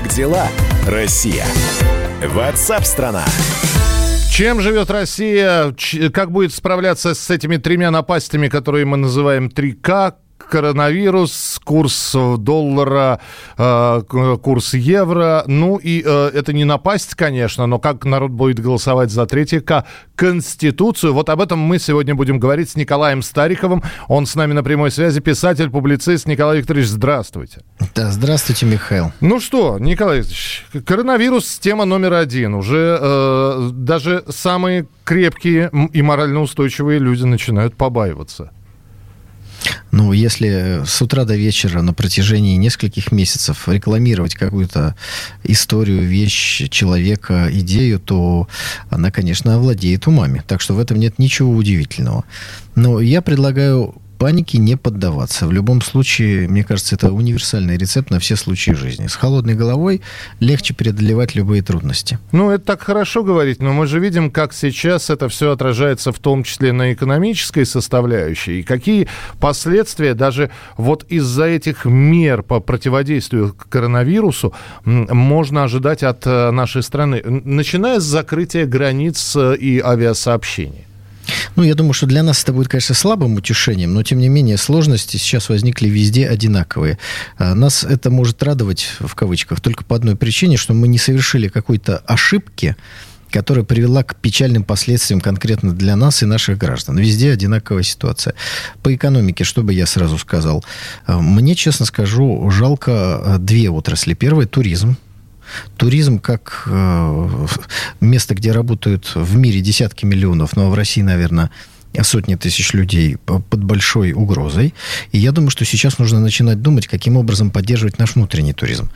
Как дела, Россия? Ватсап-страна! Чем живет Россия? Как будет справляться с этими тремя напастями, которые мы называем 3К? Коронавирус, курс доллара, э, курс евро. Ну и э, это не напасть, конечно, но как народ будет голосовать за третье К, Конституцию. Вот об этом мы сегодня будем говорить с Николаем Стариковым. Он с нами на прямой связи, писатель, публицист. Николай Викторович, здравствуйте. Да, здравствуйте, Михаил. Ну что, Николай Викторович, коронавирус тема номер один. Уже э, даже самые крепкие и морально устойчивые люди начинают побаиваться. Ну, если с утра до вечера на протяжении нескольких месяцев рекламировать какую-то историю, вещь, человека, идею, то она, конечно, овладеет умами. Так что в этом нет ничего удивительного. Но я предлагаю панике не поддаваться. В любом случае, мне кажется, это универсальный рецепт на все случаи жизни. С холодной головой легче преодолевать любые трудности. Ну, это так хорошо говорить, но мы же видим, как сейчас это все отражается в том числе на экономической составляющей. И какие последствия даже вот из-за этих мер по противодействию коронавирусу можно ожидать от э, нашей страны, начиная с закрытия границ э, и авиасообщения. Ну, я думаю, что для нас это будет, конечно, слабым утешением, но, тем не менее, сложности сейчас возникли везде одинаковые. А, нас это может радовать, в кавычках, только по одной причине, что мы не совершили какой-то ошибки, которая привела к печальным последствиям конкретно для нас и наших граждан. Везде одинаковая ситуация. По экономике, что бы я сразу сказал? А, мне, честно скажу, жалко а, две отрасли. Первая – туризм. Туризм как э, место, где работают в мире десятки миллионов, но в России, наверное, сотни тысяч людей под большой угрозой. И я думаю, что сейчас нужно начинать думать, каким образом поддерживать наш внутренний туризм.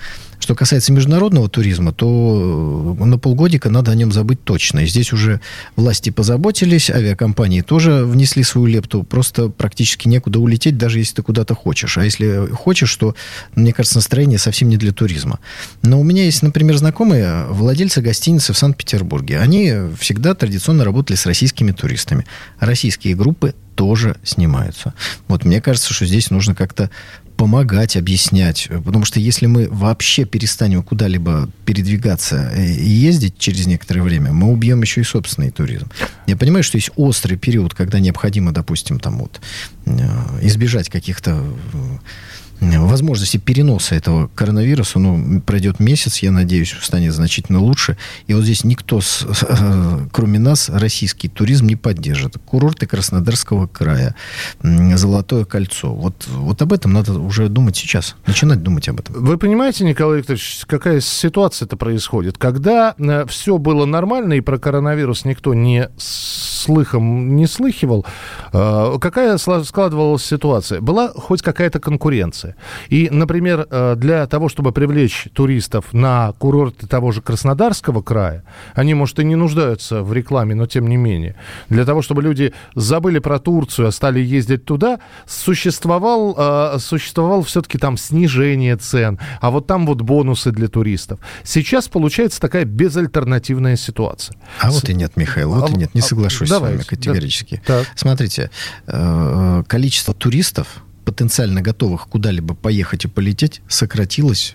Что касается международного туризма, то э, на полгодика надо о нем забыть точно. И здесь уже власти позаботились, авиакомпании тоже внесли свою лепту. Просто практически некуда улететь, даже если ты куда-то хочешь. А если хочешь, то, мне кажется, настроение совсем не для туризма. Но у меня есть, например, знакомые владельцы гостиницы в Санкт-Петербурге. Они всегда традиционно работали с российскими туристами. Российские группы тоже снимаются. Вот мне кажется, что здесь нужно как-то помогать, объяснять. Потому что если мы вообще перестанем куда-либо передвигаться и ездить через некоторое время, мы убьем еще и собственный туризм. Я понимаю, что есть острый период, когда необходимо, допустим, там вот э, избежать каких-то возможности переноса этого коронавируса, ну, пройдет месяц, я надеюсь, станет значительно лучше. И вот здесь никто, с, кроме нас, российский туризм не поддержит. Курорты Краснодарского края, Золотое кольцо. Вот, вот об этом надо уже думать сейчас, начинать думать об этом. Вы понимаете, Николай Викторович, какая ситуация-то происходит? Когда э, все было нормально и про коронавирус никто не слыхом не слыхивал, э, какая складывалась ситуация? Была хоть какая-то конкуренция? И, например, э, для того, чтобы привлечь туристов на курорты того же Краснодарского края, они, может, и не нуждаются в рекламе, но тем не менее, для того, чтобы люди забыли про Турцию, а стали ездить туда, существовал, э, существовал все-таки там снижение цен, а вот там вот бонусы для туристов. Сейчас получается такая безальтернативная ситуация. А вот и нет, Михаил, вот а, и нет, не а, соглашусь давайте, с вами категорически. Да. Смотрите, э, количество туристов потенциально готовых куда-либо поехать и полететь сократилось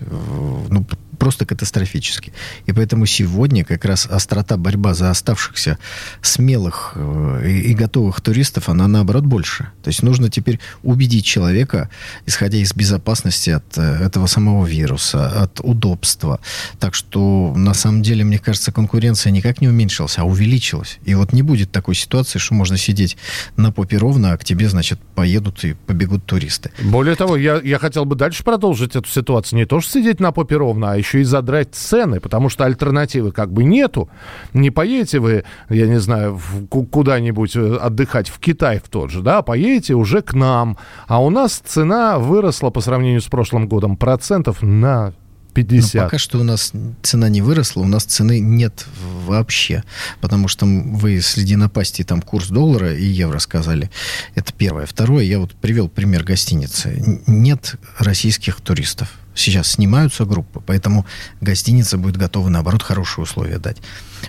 ну, просто катастрофически. И поэтому сегодня как раз острота борьба за оставшихся смелых э, и, и готовых туристов, она наоборот больше. То есть нужно теперь убедить человека, исходя из безопасности от э, этого самого вируса, от удобства. Так что на самом деле, мне кажется, конкуренция никак не уменьшилась, а увеличилась. И вот не будет такой ситуации, что можно сидеть на попе ровно, а к тебе, значит, поедут и побегут туристы. Более того, я, я хотел бы дальше продолжить эту ситуацию. Не то, что сидеть на попе ровно, а еще еще и задрать цены, потому что альтернативы как бы нету. Не поедете вы, я не знаю, куда-нибудь э, отдыхать, в Китай в тот же, да, поедете уже к нам. А у нас цена выросла по сравнению с прошлым годом процентов на 50. Но пока что у нас цена не выросла, у нас цены нет вообще, потому что вы среди напасти там курс доллара и евро сказали. Это первое. Второе, я вот привел пример гостиницы. Нет российских туристов Сейчас снимаются группы, поэтому гостиница будет готова, наоборот, хорошие условия дать.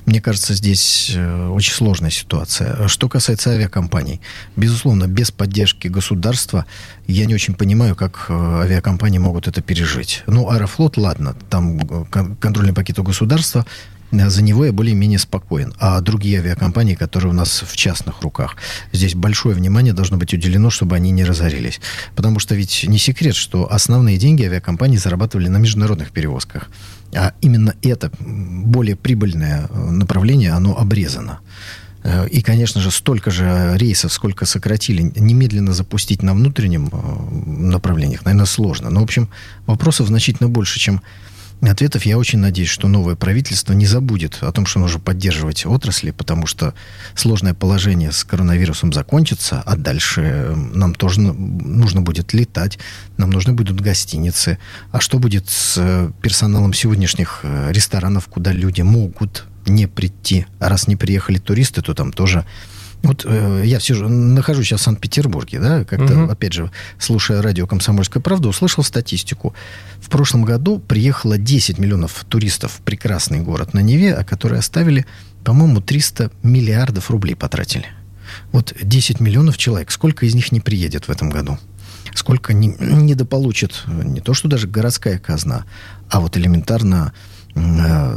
Мне кажется, здесь э, очень сложная ситуация. Что касается авиакомпаний, безусловно, без поддержки государства я не очень понимаю, как э, авиакомпании могут это пережить. Ну, Аэрофлот, ладно, там э, контрольный пакет у государства, за него я более-менее спокоен. А другие авиакомпании, которые у нас в частных руках, здесь большое внимание должно быть уделено, чтобы они не разорились. Потому что ведь не секрет, что основные деньги авиакомпании зарабатывали на международных перевозках. А именно это более прибыльное э, направление, оно обрезано. Э, и, конечно же, столько же рейсов, сколько сократили, немедленно запустить на внутреннем э, направлениях, наверное, сложно. Но, в общем, вопросов значительно больше, чем ответов. Я очень надеюсь, что новое правительство не забудет о том, что нужно поддерживать отрасли, потому что сложное положение с коронавирусом закончится, а дальше нам тоже нужно будет летать, нам нужны будут гостиницы. А что будет с э, персоналом сегодняшних э, ресторанов, куда люди могут не прийти? А раз не приехали туристы, то там тоже вот э, я все же нахожусь сейчас в Санкт-Петербурге, да, как-то, угу. опять же, слушая радио «Комсомольская правда», услышал статистику. В прошлом году приехало 10 миллионов туристов в прекрасный город на Неве, а которые оставили, по-моему, 300 миллиардов рублей потратили. Вот 10 миллионов человек. Сколько из них не приедет в этом году? Сколько не, недополучит не то, что даже городская казна, а вот элементарно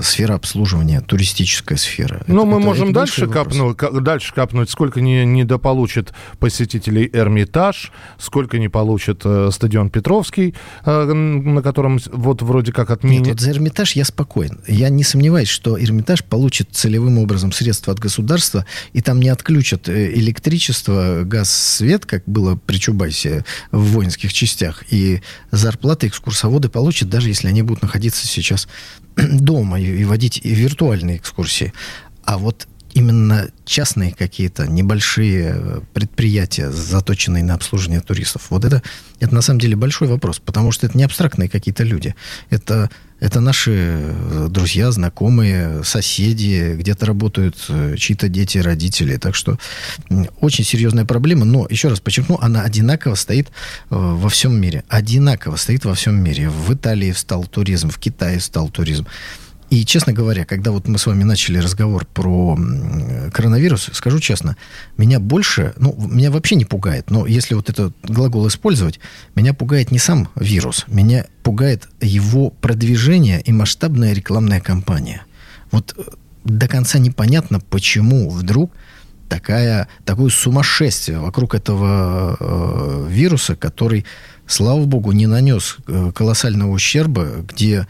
сфера обслуживания, туристическая сфера. Но это, мы это, можем это дальше, копнуть, дальше копнуть, сколько не, недополучит посетителей Эрмитаж, сколько не получит э, стадион Петровский, э, на котором вот вроде как отменят. Нет, вот за Эрмитаж я спокоен. Я не сомневаюсь, что Эрмитаж получит целевым образом средства от государства, и там не отключат э, электричество, газ, свет, как было при Чубайсе в воинских частях, и зарплаты экскурсоводы получат, даже если они будут находиться сейчас дома и водить виртуальные экскурсии. А вот именно частные какие-то небольшие предприятия, заточенные на обслуживание туристов, вот это, это на самом деле большой вопрос, потому что это не абстрактные какие-то люди. Это, это наши друзья, знакомые, соседи, где-то работают э, чьи-то дети, родители. Так что очень серьезная проблема, но, еще раз подчеркну, она одинаково стоит э, во всем мире. Одинаково стоит во всем мире. В Италии встал туризм, в Китае встал туризм. И, честно говоря, когда вот мы с вами начали разговор про коронавирус, скажу честно, меня больше, ну, меня вообще не пугает, но если вот этот глагол использовать, меня пугает не сам вирус, меня пугает его продвижение и масштабная рекламная кампания. Вот э, до конца непонятно, почему вдруг такая, такое сумасшествие вокруг этого э, вируса, который, слава богу, не нанес э, колоссального ущерба, где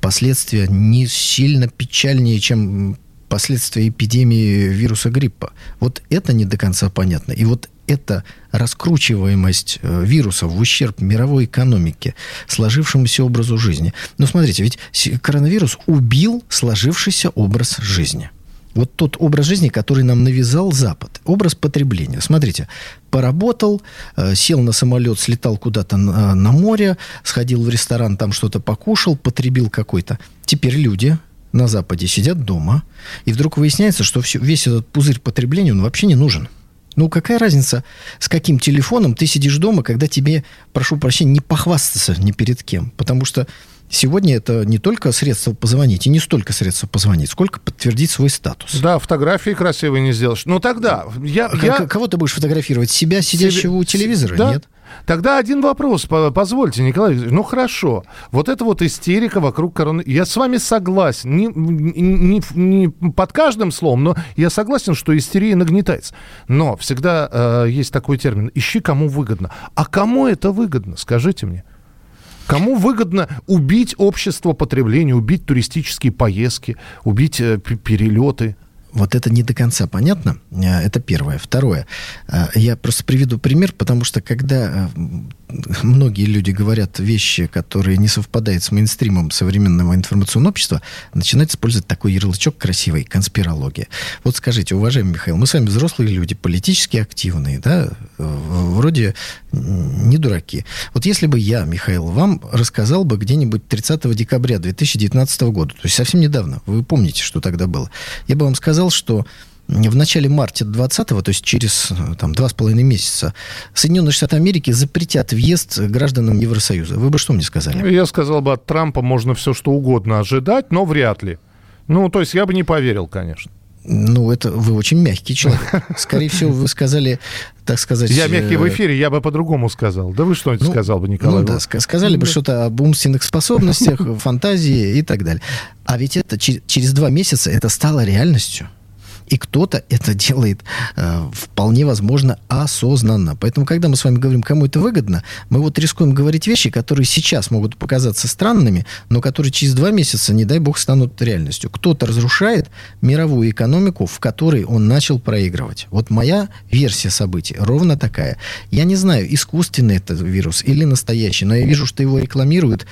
последствия не сильно печальнее, чем последствия эпидемии вируса гриппа. Вот это не до конца понятно. И вот эта раскручиваемость э, вируса в ущерб мировой экономике, сложившемуся образу жизни. Но смотрите, ведь коронавирус убил сложившийся образ жизни – вот тот образ жизни, который нам навязал Запад. Образ потребления. Смотрите, поработал, э, сел на самолет, слетал куда-то на, на море, сходил в ресторан, там что-то покушал, потребил какой-то. Теперь люди на Западе сидят дома, и вдруг выясняется, что все, весь этот пузырь потребления, он вообще не нужен. Ну, какая разница, с каким телефоном ты сидишь дома, когда тебе, прошу прощения, не похвастаться ни перед кем. Потому что Сегодня это не только средство позвонить, и не столько средства позвонить, сколько подтвердить свой статус. Да, фотографии красивые не сделаешь. Ну тогда... Я, я... Кого ты будешь фотографировать? Себя, сидящего Себе... у телевизора? Да? Нет. Тогда один вопрос, позвольте, Николай, ну хорошо, вот это вот истерика вокруг короны, я с вами согласен, не, не, не под каждым словом, но я согласен, что истерия нагнетается. Но всегда э, есть такой термин, ищи кому выгодно. А кому это выгодно, скажите мне? Кому выгодно убить общество потребления, убить туристические поездки, убить э, перелеты? Вот это не до конца понятно. Э, это первое. Второе. Э, я просто приведу пример, потому что когда многие люди говорят вещи, которые не совпадают с мейнстримом современного информационного общества, начинают использовать такой ярлычок красивый – конспирология. Вот скажите, уважаемый Михаил, мы с вами взрослые люди, политически активные, да, вроде не дураки. Вот если бы я, Михаил, вам рассказал бы где-нибудь 30 декабря 2019 года, то есть совсем недавно, вы помните, что тогда было, я бы вам сказал, что в начале марта 20-го, то есть через там, два с половиной месяца, Соединенные Штаты Америки запретят въезд гражданам Евросоюза. Вы бы что мне сказали? Я сказал бы, от Трампа можно все что угодно ожидать, но вряд ли. Ну, то есть я бы не поверил, конечно. Ну, это вы очень мягкий человек. Скорее всего, вы сказали, так сказать... Я мягкий в э, эфире, я бы по-другому сказал. Да вы что-нибудь ну, сказал бы, Николай? Ну, да, сказали бы что-то об умственных способностях, фантазии и так далее. А ведь это через два месяца это стало реальностью. И кто-то это делает э, вполне возможно осознанно. Поэтому, когда мы с вами говорим, кому это выгодно, мы вот рискуем говорить вещи, которые сейчас могут показаться странными, но которые через два месяца, не дай бог, станут реальностью. Кто-то разрушает мировую экономику, в которой он начал проигрывать. Вот моя версия событий ровно такая. Я не знаю, искусственный это вирус или настоящий, но я вижу, что его рекламируют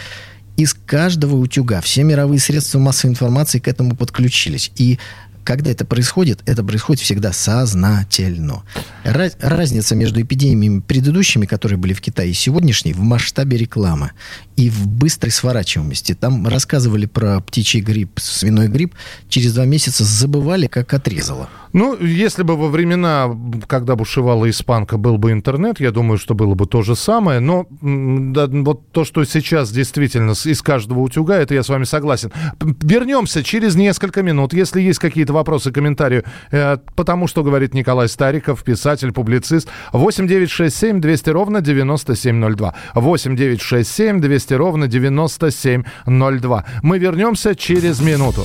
из каждого утюга. Все мировые средства массовой информации к этому подключились. И когда это происходит, это происходит всегда сознательно. Раз, разница между эпидемиями предыдущими, которые были в Китае, и сегодняшней в масштабе рекламы и в быстрой сворачиваемости. Там рассказывали про птичий грипп, свиной грипп, через два месяца забывали, как отрезало. Ну, если бы во времена, когда бушевала испанка, был бы интернет, я думаю, что было бы то же самое. Но да, вот то, что сейчас действительно из каждого утюга, это я с вами согласен. Вернемся через несколько минут. Если есть какие-то вопросы, комментарии, э, потому что говорит Николай Стариков, писатель, публицист. 8 9 6 7 200 ровно 9702. 8 9 6 7 200 ровно 9702. Мы вернемся через минуту.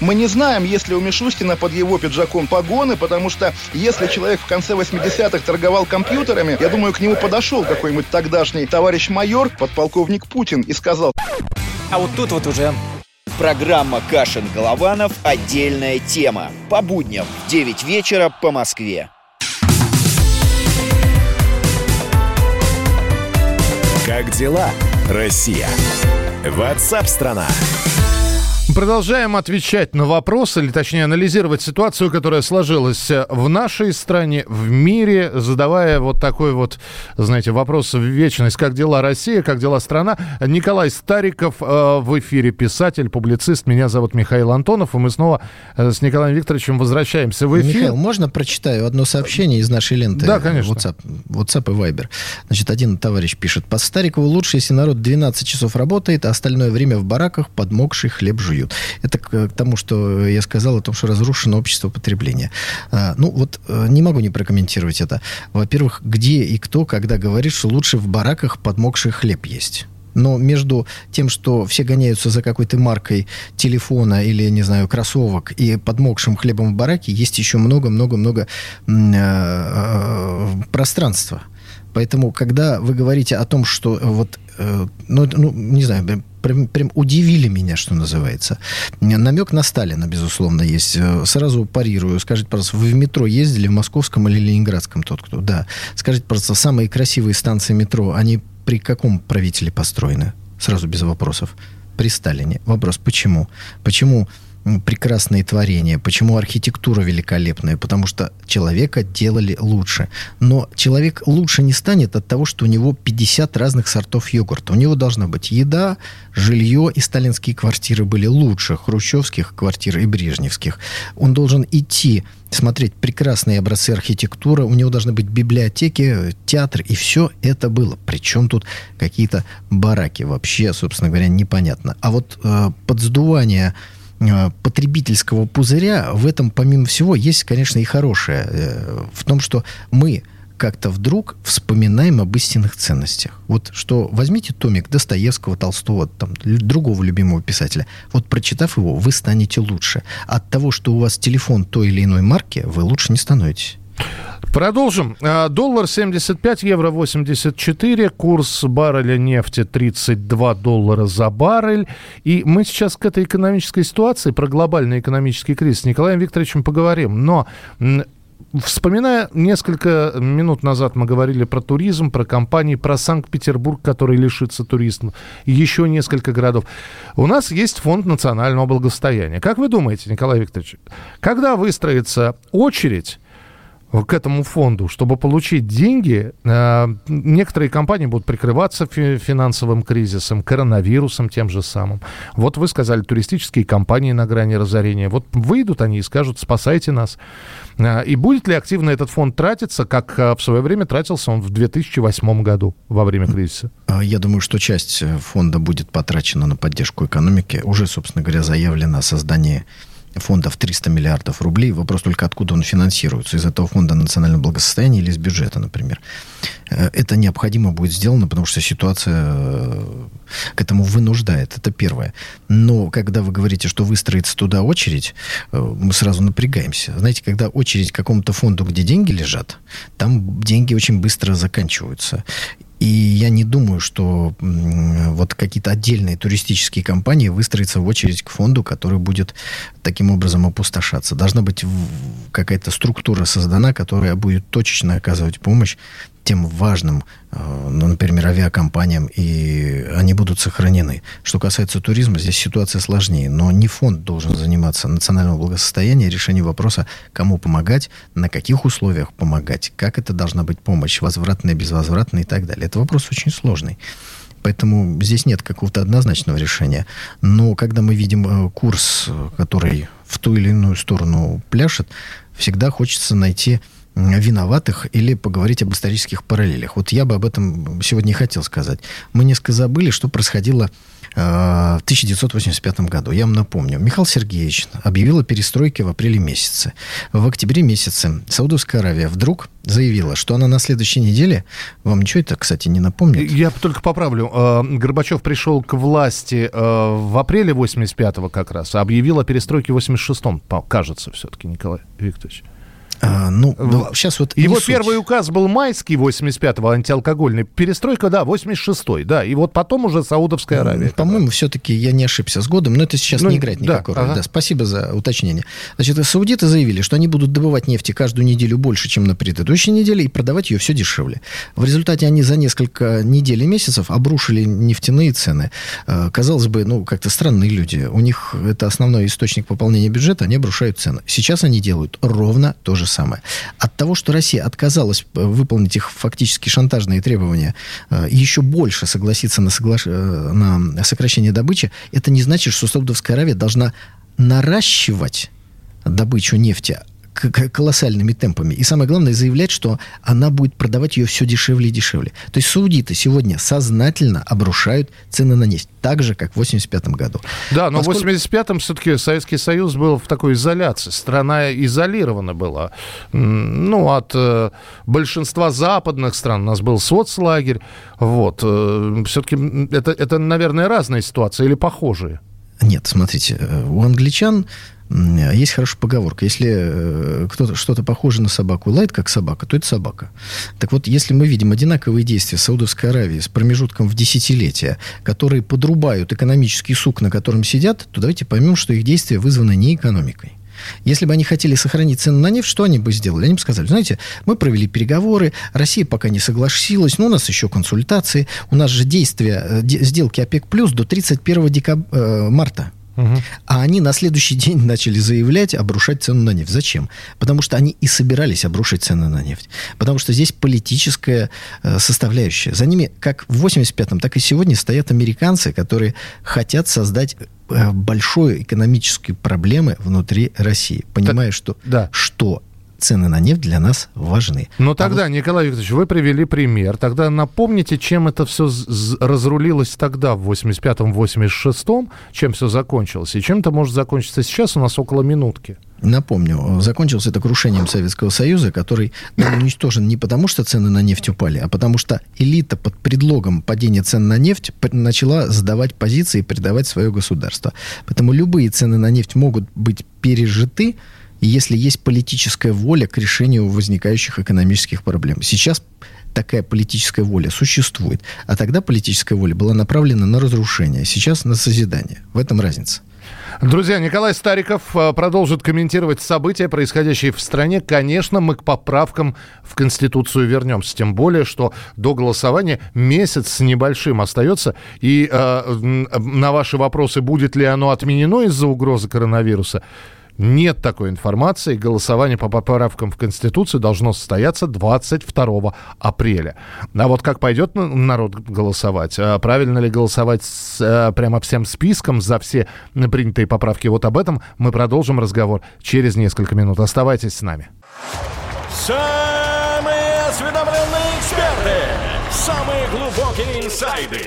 Мы не знаем, есть ли у Мишустина под его пиджаком погоны, потому что если человек в конце 80-х торговал компьютерами, я думаю, к нему подошел какой-нибудь тогдашний товарищ майор, подполковник Путин, и сказал... А вот тут вот уже Программа «Кашин-Голованов. Отдельная тема». По будням в 9 вечера по Москве. Как дела, Россия? Ватсап-страна! страна Продолжаем отвечать на вопросы, или точнее анализировать ситуацию, которая сложилась в нашей стране, в мире, задавая вот такой вот, знаете, вопрос в вечность. Как дела Россия, как дела страна? Николай Стариков э, в эфире, писатель, публицист. Меня зовут Михаил Антонов, и мы снова э, с Николаем Викторовичем возвращаемся в эфир. Михаил, можно прочитаю одно сообщение из нашей ленты? Да, конечно. WhatsApp, WhatsApp и Viber. Значит, один товарищ пишет. По Старикову лучше, если народ 12 часов работает, а остальное время в бараках подмокший хлеб жует жуют. Это к, тому, что я сказал о том, что разрушено общество потребления. А, ну, вот э, не могу не прокомментировать это. Во-первых, где и кто, когда говорит, что лучше в бараках подмокший хлеб есть. Но между тем, что все гоняются за какой-то маркой телефона или, не знаю, кроссовок и подмокшим хлебом в бараке, есть еще много-много-много э, э, пространства. Поэтому, когда вы говорите о том, что вот, ну, ну не знаю, прям, прям удивили меня, что называется. Намек на Сталина, безусловно, есть. Э, сразу парирую. Скажите, пожалуйста, вы в метро ездили в московском или ленинградском, тот кто? Да. Скажите, пожалуйста, самые красивые станции метро, они при каком правителе построены? Сразу без вопросов. При Сталине. Вопрос, почему? Почему прекрасные творения, почему архитектура великолепная, потому что человека делали лучше. Но человек лучше не станет от того, что у него 50 разных сортов йогурта. У него должна быть еда, жилье, и сталинские квартиры были лучше хрущевских квартир и брежневских. Он должен идти смотреть прекрасные образцы архитектуры, у него должны быть библиотеки, театр, и все это было. Причем тут какие-то бараки вообще, собственно говоря, непонятно. А вот э, подсдувание потребительского пузыря в этом, помимо всего, есть, конечно, и хорошее. Э, в том, что мы как-то вдруг вспоминаем об истинных ценностях. Вот что возьмите томик Достоевского, Толстого, там, другого любимого писателя. Вот прочитав его, вы станете лучше. От того, что у вас телефон той или иной марки, вы лучше не становитесь. Продолжим. А, доллар 75, евро 84, курс барреля нефти 32 доллара за баррель. И мы сейчас к этой экономической ситуации, про глобальный экономический кризис, с Николаем Викторовичем поговорим. Но Вспоминая, несколько минут назад мы говорили про туризм, про компании, про Санкт-Петербург, который лишится и еще несколько городов. У нас есть фонд национального благосостояния. Как вы думаете, Николай Викторович, когда выстроится очередь к этому фонду, чтобы получить деньги, э, некоторые компании будут прикрываться финансовым кризисом, коронавирусом тем же самым. Вот вы сказали, туристические компании на грани разорения. Вот выйдут они и скажут, спасайте нас. Э, и будет ли активно этот фонд тратиться, как э, в свое время тратился он в 2008 году во время кризиса? Я думаю, что часть фонда будет потрачена на поддержку экономики. Уже, собственно говоря, заявлено о создании фондов 300 миллиардов рублей. Вопрос только, откуда он финансируется. Из этого фонда национального благосостояния или из бюджета, например. Э, это необходимо будет сделано, потому что ситуация э, к этому вынуждает. Это первое. Но когда вы говорите, что выстроится туда очередь, э, мы сразу напрягаемся. Знаете, когда очередь к какому-то фонду, где деньги лежат, там деньги очень быстро заканчиваются. И я не думаю, что вот какие-то отдельные туристические компании выстроятся в очередь к фонду, который будет таким образом опустошаться. Должна быть какая-то структура создана, которая будет точечно оказывать помощь тем важным, э, ну, например, авиакомпаниям, и они будут сохранены. Что касается туризма, здесь ситуация сложнее. Но не фонд должен заниматься национальным благосостоянием, решением вопроса, кому помогать, на каких условиях помогать, как это должна быть помощь, возвратная, безвозвратная и так далее. Это вопрос очень сложный. Поэтому здесь нет какого-то однозначного решения. Но когда мы видим э, курс, э, который в ту или иную сторону пляшет, всегда хочется найти виноватых или поговорить об исторических параллелях. Вот я бы об этом сегодня не хотел сказать. Мы несколько забыли, что происходило э, в 1985 году. Я вам напомню. Михаил Сергеевич объявил о перестройке в апреле месяце. В октябре месяце Саудовская Аравия вдруг заявила, что она на следующей неделе... Вам ничего это, кстати, не напомнит? Я только поправлю. Э, Горбачев пришел к власти э, в апреле 85-го как раз, а объявил о перестройке в 86-м, кажется, все-таки, Николай Викторович. А, ну, ну, сейчас вот Его первый указ был майский 85-го, антиалкогольный. Перестройка, да, 86-й, да. И вот потом уже Саудовская Аравия. По-моему, все-таки я не ошибся с годом, но это сейчас ну, не играет никакой да, роли. Ага. Да, спасибо за уточнение. Значит, саудиты заявили, что они будут добывать нефти каждую неделю больше, чем на предыдущей неделе, и продавать ее все дешевле. В результате они за несколько недель и месяцев обрушили нефтяные цены. А, казалось бы, ну, как-то странные люди. У них это основной источник пополнения бюджета, они обрушают цены. Сейчас они делают ровно то же самое. От того, что Россия отказалась э, выполнить их фактически шантажные требования, э, еще больше согласиться на, соглаш... Э, на сокращение добычи, это не значит, что Саудовская Аравия должна наращивать добычу нефти, колоссальными темпами. И самое главное, заявлять, что она будет продавать ее все дешевле и дешевле. То есть саудиты сегодня сознательно обрушают цены на нефть. Так же, как в 85 году. Да, но Поскольку... в 85-м все-таки Советский Союз был в такой изоляции. Страна изолирована была. Ну, от э, большинства западных стран. У нас был соцлагерь. Вот. Э, все-таки это, это, наверное, разные ситуации или похожие? Нет, смотрите, э, у англичан есть хорошая поговорка. Если э, кто-то что-то похоже на собаку лает как собака, то это собака. Так вот, если мы видим одинаковые действия Саудовской Аравии с промежутком в десятилетия, которые подрубают экономический сук, на котором сидят, то давайте поймем, что их действия вызваны не экономикой. Если бы они хотели сохранить цену на нефть, что они бы сделали? Они бы сказали, знаете, мы провели переговоры, Россия пока не согласилась, но у нас еще консультации, у нас же действия, э, сделки ОПЕК+, плюс до 31 декаб... Э, марта. Угу. А они на следующий день начали заявлять, обрушать цену на нефть. Зачем? Потому что они и собирались обрушить цены на нефть. Потому что здесь политическая э, составляющая. За ними, как в 85-м, так и сегодня стоят американцы, которые хотят создать э, большую экономические проблемы внутри России, понимая, так, что, да. что цены на нефть для нас важны. Но а тогда, вот... Николай Викторович, вы привели пример. Тогда напомните, чем это все разрулилось тогда, в 85-м, 86-м, чем все закончилось. И чем это может закончиться сейчас, у нас около минутки. Напомню, закончился это крушением Советского Союза, который был уничтожен не потому, что цены на нефть упали, а потому что элита под предлогом падения цен на нефть начала сдавать позиции и предавать свое государство. Поэтому любые цены на нефть могут быть пережиты, если есть политическая воля к решению возникающих экономических проблем. Сейчас такая политическая воля существует, а тогда политическая воля была направлена на разрушение, сейчас на созидание. В этом разница. Друзья, Николай Стариков э, продолжит комментировать события, происходящие в стране. Конечно, мы к поправкам в Конституцию вернемся. Тем более, что до голосования месяц с небольшим остается. И э, на ваши вопросы, будет ли оно отменено из-за угрозы коронавируса, нет такой информации. Голосование по поправкам в Конституцию должно состояться 22 апреля. А вот как пойдет народ голосовать? А правильно ли голосовать с, а, прямо всем списком за все принятые поправки? Вот об этом мы продолжим разговор через несколько минут. Оставайтесь с нами. Самые осведомленные эксперты, самые глубокие инсайды,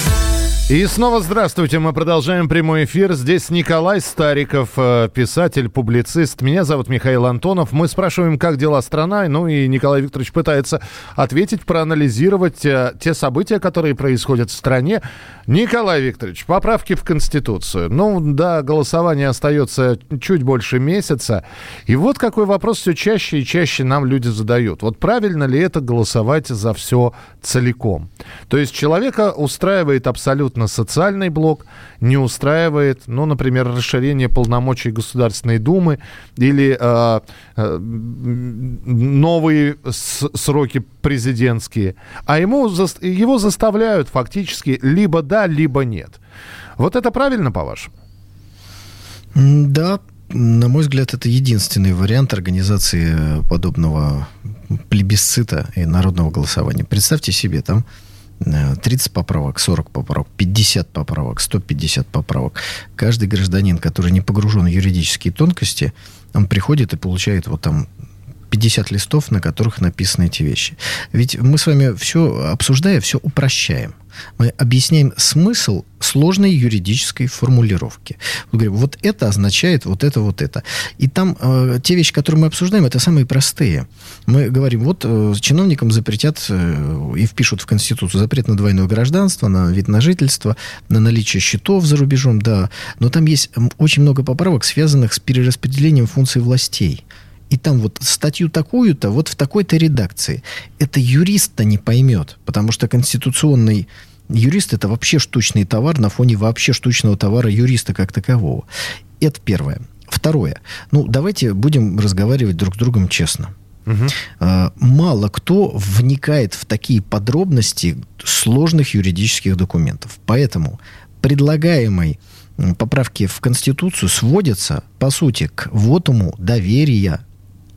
И снова здравствуйте. Мы продолжаем прямой эфир. Здесь Николай Стариков, э, писатель, публицист. Меня зовут Михаил Антонов. Мы спрашиваем, как дела страна. Ну и Николай Викторович пытается ответить, проанализировать э, те события, которые происходят в стране. Николай Викторович, поправки в Конституцию. Ну да, голосование остается чуть больше месяца. И вот какой вопрос все чаще и чаще нам люди задают. Вот правильно ли это голосовать за все целиком? То есть человека устраивает абсолютно абсолютно социальный блок, не устраивает, ну, например, расширение полномочий Государственной Думы или э, э, новые сроки президентские, а ему, его заставляют фактически либо да, либо нет. Вот это правильно, по-вашему? Да, на мой взгляд, это единственный вариант организации подобного плебисцита и народного голосования. Представьте себе, там 30 э, поправок, 40 поправок, 50 поправок, 150 поправок. Каждый гражданин, который не погружен в юридические тонкости, он приходит и получает вот там 50 листов, на которых написаны эти вещи. Ведь мы с вами все, обсуждая, все упрощаем. Мы объясняем смысл сложной юридической формулировки. Мы говорим, вот это означает вот это, вот это. И там э, те вещи, которые мы обсуждаем, это самые простые. Мы говорим, вот э, чиновникам запретят э, и впишут в Конституцию запрет на двойное гражданство, на вид на жительство, на наличие счетов за рубежом, да. Но там есть очень много поправок, связанных с перераспределением функций властей и там вот статью такую-то, вот в такой-то редакции. Это юрист-то не поймет, потому что конституционный юрист это вообще штучный товар на фоне вообще штучного товара юриста как такового. Это первое. Второе. Ну, давайте будем разговаривать друг с другом честно. Угу. Мало кто вникает в такие подробности сложных юридических документов. Поэтому предлагаемой поправки в Конституцию сводятся, по сути, к вотуму доверия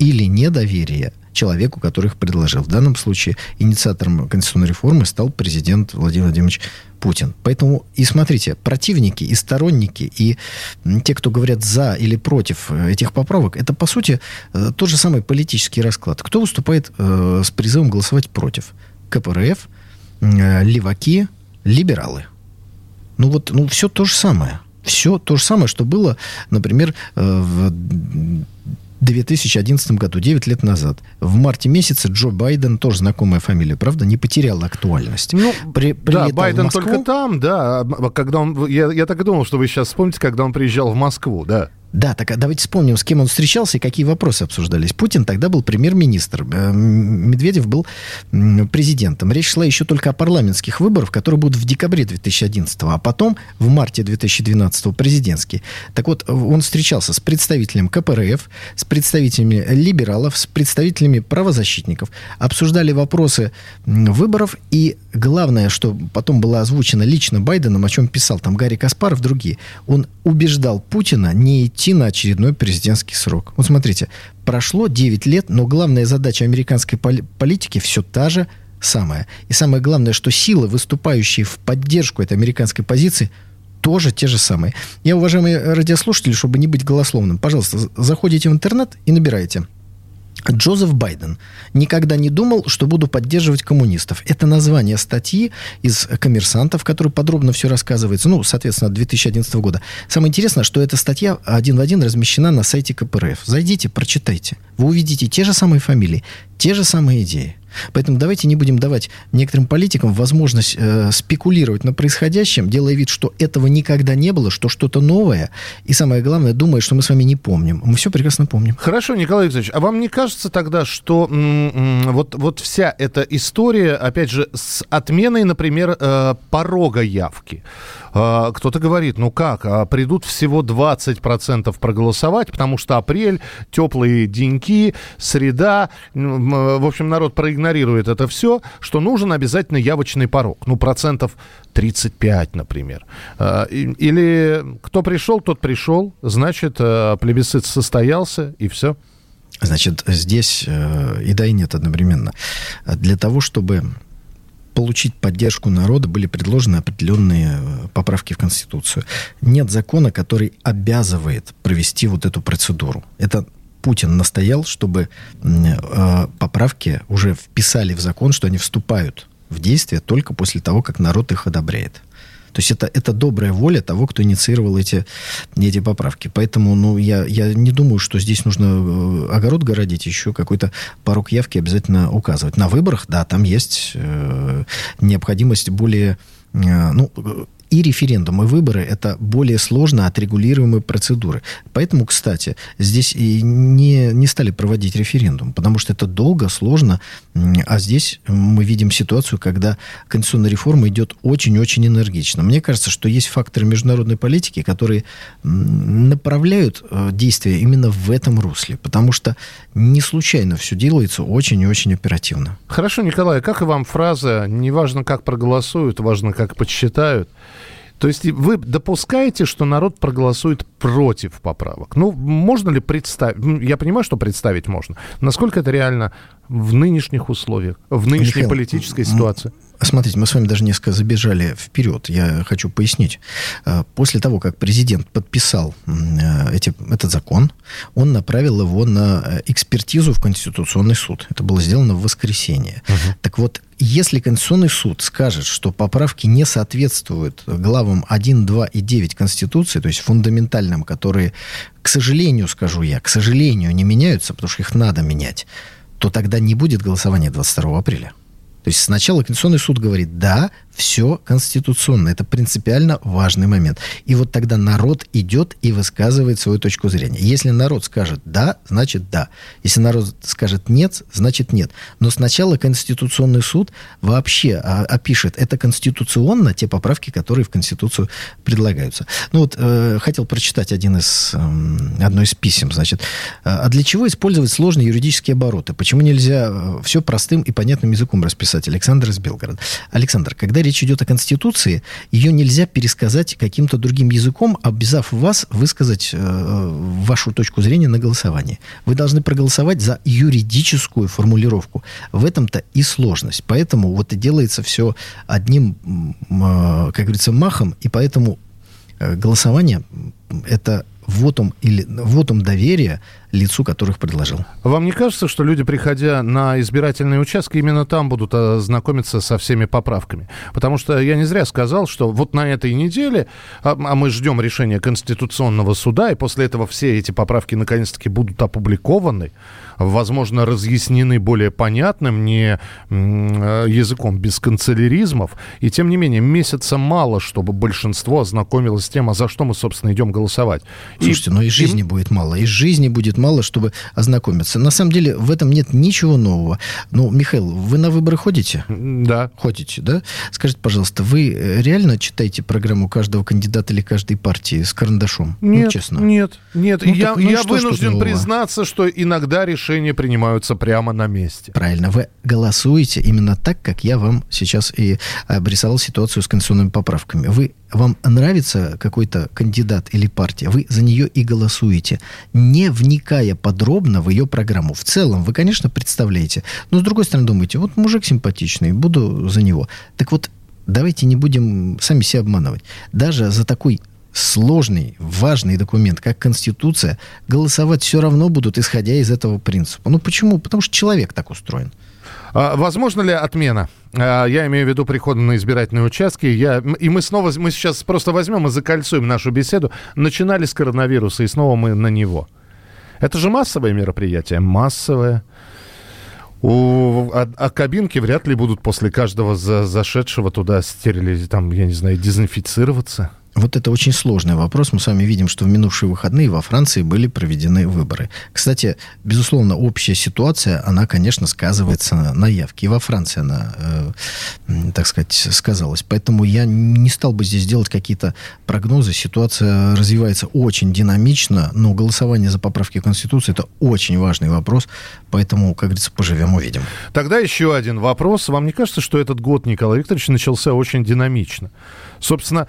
или недоверие человеку, который их предложил. В данном случае инициатором конституционной реформы стал президент Владимир Владимирович Путин. Поэтому и смотрите, противники и сторонники, и те, кто говорят за или против этих поправок, это, по сути, э, тот же самый политический расклад. Кто выступает э, с призывом голосовать против? КПРФ, э, леваки, либералы. Ну вот, ну все то же самое. Все то же самое, что было, например, э, в 2011 году, 9 лет назад. В марте месяце Джо Байден, тоже знакомая фамилия, правда, не потерял актуальность. Ну, При, да, Байден только там, да. А когда он, я, я так и думал, что вы сейчас вспомните, когда он приезжал в Москву, да. Да, так а давайте вспомним, с кем он встречался и какие вопросы обсуждались. Путин тогда был премьер-министр, э, Медведев был президентом. Речь шла еще только о парламентских выборах, которые будут в декабре 2011, а потом в марте 2012 президентские. Так вот, он встречался с представителем КПРФ, с представителями либералов, с представителями правозащитников, обсуждали вопросы выборов, и главное, что потом было озвучено лично Байденом, о чем писал там Гарри Каспаров, другие, он убеждал Путина не идти идти на очередной президентский срок. Вот смотрите, прошло 9 лет, но главная задача американской политики все та же самое. И самое главное, что силы, выступающие в поддержку этой американской позиции, тоже те же самые. Я, уважаемые радиослушатели, чтобы не быть голословным, пожалуйста, заходите в интернет и набирайте Джозеф Байден никогда не думал, что буду поддерживать коммунистов. Это название статьи из «Коммерсанта», в которой подробно все рассказывается, ну, соответственно, от 2011 года. Самое интересное, что эта статья один в один размещена на сайте КПРФ. Зайдите, прочитайте. Вы увидите те же самые фамилии, те же самые идеи. Поэтому давайте не будем давать некоторым политикам возможность э, спекулировать на происходящем, делая вид, что этого никогда не было, что что-то новое, и самое главное, думая, что мы с вами не помним. Мы все прекрасно помним. Хорошо, Николай Викторович, а вам не кажется тогда, что вот, вот вся эта история, опять же, с отменой, например, э, порога явки, э, кто-то говорит, ну как, а придут всего 20% проголосовать, потому что апрель, теплые деньки, среда, в общем, народ проигнорирует игнорирует это все, что нужен обязательно явочный порог. Ну, процентов 35, например. А, или кто пришел, тот пришел, значит, э, плебисцит состоялся, и все. Значит, здесь э, и да, и нет одновременно. Для того, чтобы получить поддержку народа, были предложены определенные э, поправки в Конституцию. Нет закона, который обязывает провести вот эту процедуру. Это Путин настоял, чтобы э, поправки уже вписали в закон, что они вступают в действие только после того, как народ их одобряет. То есть это, это добрая воля того, кто инициировал эти, эти поправки. Поэтому ну, я, я не думаю, что здесь нужно э, огород городить, еще какой-то порог явки обязательно указывать. На выборах, да, там есть э, необходимость более э, ну, и референдум, и выборы – это более сложно отрегулируемые процедуры. Поэтому, кстати, здесь и не, не стали проводить референдум, потому что это долго, сложно, а здесь мы видим ситуацию, когда конституционная реформа идет очень-очень энергично. Мне кажется, что есть факторы международной политики, которые направляют э, действия именно в этом русле, потому что не случайно все делается очень и очень оперативно. Хорошо, Николай, как и вам фраза «не важно, как проголосуют, важно, как подсчитают»? То есть вы допускаете, что народ проголосует против поправок? Ну, можно ли представить? Ну, я понимаю, что представить можно. Насколько это реально в нынешних условиях, в нынешней Михаил, политической ситуации? Смотрите, мы с вами даже несколько забежали вперед. Я хочу пояснить. Э, после того, как президент подписал э, эти, этот закон, он направил его на э, экспертизу в Конституционный суд. Это было сделано в воскресенье. Угу. Так вот, если Конституционный суд скажет, что поправки не соответствуют главам 1, 2 и 9 Конституции, то есть фундаментальным, которые, к сожалению, скажу я, к сожалению, не меняются, потому что их надо менять, то тогда не будет голосования 22 апреля. То есть сначала Конституционный суд говорит, да, все конституционно. Это принципиально важный момент. И вот тогда народ идет и высказывает свою точку зрения. Если народ скажет «да», значит «да». Если народ скажет «нет», значит «нет». Но сначала Конституционный суд вообще а, опишет, это конституционно, те поправки, которые в Конституцию предлагаются. Ну вот, э, хотел прочитать один из, э, одно из писем, значит. А для чего использовать сложные юридические обороты? Почему нельзя э, все простым и понятным языком расписать? Александр из Белгорода. Александр, когда речь идет о Конституции, ее нельзя пересказать каким-то другим языком, обязав вас высказать э, вашу точку зрения на голосовании. Вы должны проголосовать за юридическую формулировку. В этом-то и сложность. Поэтому вот и делается все одним, э, как говорится, махом, и поэтому э, голосование это вотум или вотум доверия лицу, которых предложил. Вам не кажется, что люди, приходя на избирательные участки, именно там будут э, знакомиться со всеми поправками? Потому что я не зря сказал, что вот на этой неделе, а, а мы ждем решения Конституционного суда, и после этого все эти поправки наконец-таки будут опубликованы, возможно, разъяснены более понятным, не э, языком без канцеляризмов. И тем не менее, месяца мало, чтобы большинство ознакомилось с тем, а за что мы, собственно, идем голосовать. Слушайте, и, но и жизни и... будет мало. И жизни будет мало, чтобы ознакомиться. На самом деле в этом нет ничего нового. Ну, Михаил, вы на выборы ходите? Да. Ходите, да? Скажите, пожалуйста, вы э, реально читаете программу каждого кандидата или каждой партии с карандашом? Ну, нет, ну, честно. Нет, нет. Ну, я так, ну, я вынужден признаться, что иногда решения принимаются прямо на месте. Правильно. Вы голосуете именно так, как я вам сейчас и обрисовал ситуацию с конституционными поправками. Вы вам нравится какой-то кандидат или партия, вы за нее и голосуете, не вникая подробно в ее программу. В целом, вы, конечно, представляете. Но, с другой стороны, думаете, вот мужик симпатичный, буду за него. Так вот, давайте не будем сами себя обманывать. Даже за такой сложный, важный документ, как Конституция, голосовать все равно будут, исходя из этого принципа. Ну почему? Потому что человек так устроен. А, возможно ли отмена? А, я имею в виду прихода на избирательные участки. Я, и мы снова, мы сейчас просто возьмем и закольцуем нашу беседу. Начинали с коронавируса, и снова мы на него. Это же массовое мероприятие. Массовое. У, а, а кабинки вряд ли будут после каждого за, зашедшего туда стерилизировать, там, я не знаю, дезинфицироваться. Вот это очень сложный вопрос. Мы с вами видим, что в минувшие выходные во Франции были проведены выборы. Кстати, безусловно, общая ситуация, она, конечно, сказывается на явке. И во Франции она, э, так сказать, сказалась. Поэтому я не стал бы здесь делать какие-то прогнозы. Ситуация развивается очень динамично, но голосование за поправки Конституции – это очень важный вопрос. Поэтому, как говорится, поживем, увидим. Тогда еще один вопрос. Вам не кажется, что этот год, Николай Викторович, начался очень динамично? Собственно,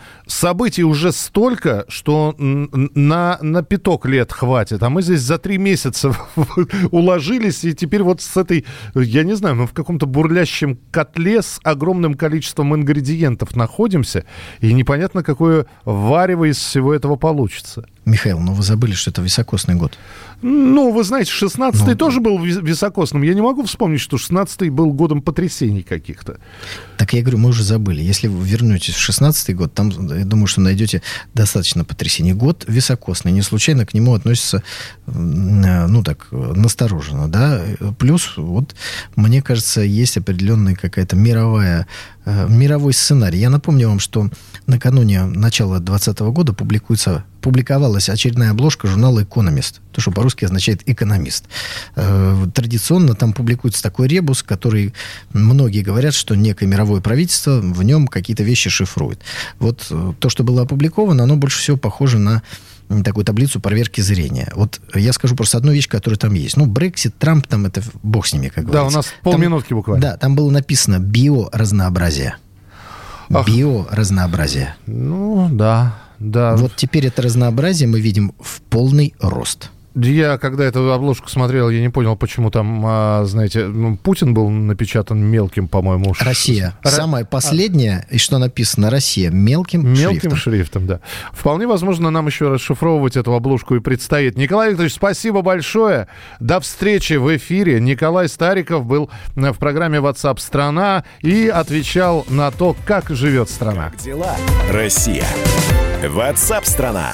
событий уже столько, что на, на пяток лет хватит. А мы здесь за три месяца уложились, и теперь вот с этой, я не знаю, мы в каком-то бурлящем котле с огромным количеством ингредиентов находимся, и непонятно, какое варево из всего этого получится. Михаил, но ну вы забыли, что это високосный год. Ну, вы знаете, 16-й ну, тоже был високосным. Я не могу вспомнить, что 16-й был годом потрясений каких-то. Так я говорю, мы уже забыли. Если вы вернетесь в 16-й год, там, я думаю, что найдете достаточно потрясений. Год високосный. Не случайно к нему относится, э, ну так, настороженно, да. Плюс, вот, мне кажется, есть определенная какая-то мировая Э, мировой сценарий. Я напомню вам, что накануне начала 2020 года публикуется, публиковалась очередная обложка журнала «Экономист», то, что по-русски означает «экономист». Э, традиционно там публикуется такой ребус, который многие говорят, что некое мировое правительство в нем какие-то вещи шифрует. Вот э, то, что было опубликовано, оно больше всего похоже на такую таблицу проверки зрения. Вот я скажу просто одну вещь, которая там есть. Ну, Брексит, Трамп, там это бог с ними, как говорится. Да, у нас полминутки там, буквально. Да, там было написано биоразнообразие. Биоразнообразие. Ну, да, да. Вот теперь это разнообразие мы видим в полный рост. Я, когда эту обложку смотрел, я не понял, почему там, а, знаете, ну, Путин был напечатан мелким, по-моему. Россия. Р... Самое последнее, и что написано Россия, мелким, мелким шрифтом. Мелким шрифтом, да. Вполне возможно, нам еще расшифровывать эту обложку и предстоит. Николай Викторович, спасибо большое. До встречи в эфире. Николай Стариков был в программе WhatsApp страна и отвечал на то, как живет страна. Как дела, Россия? WhatsApp страна.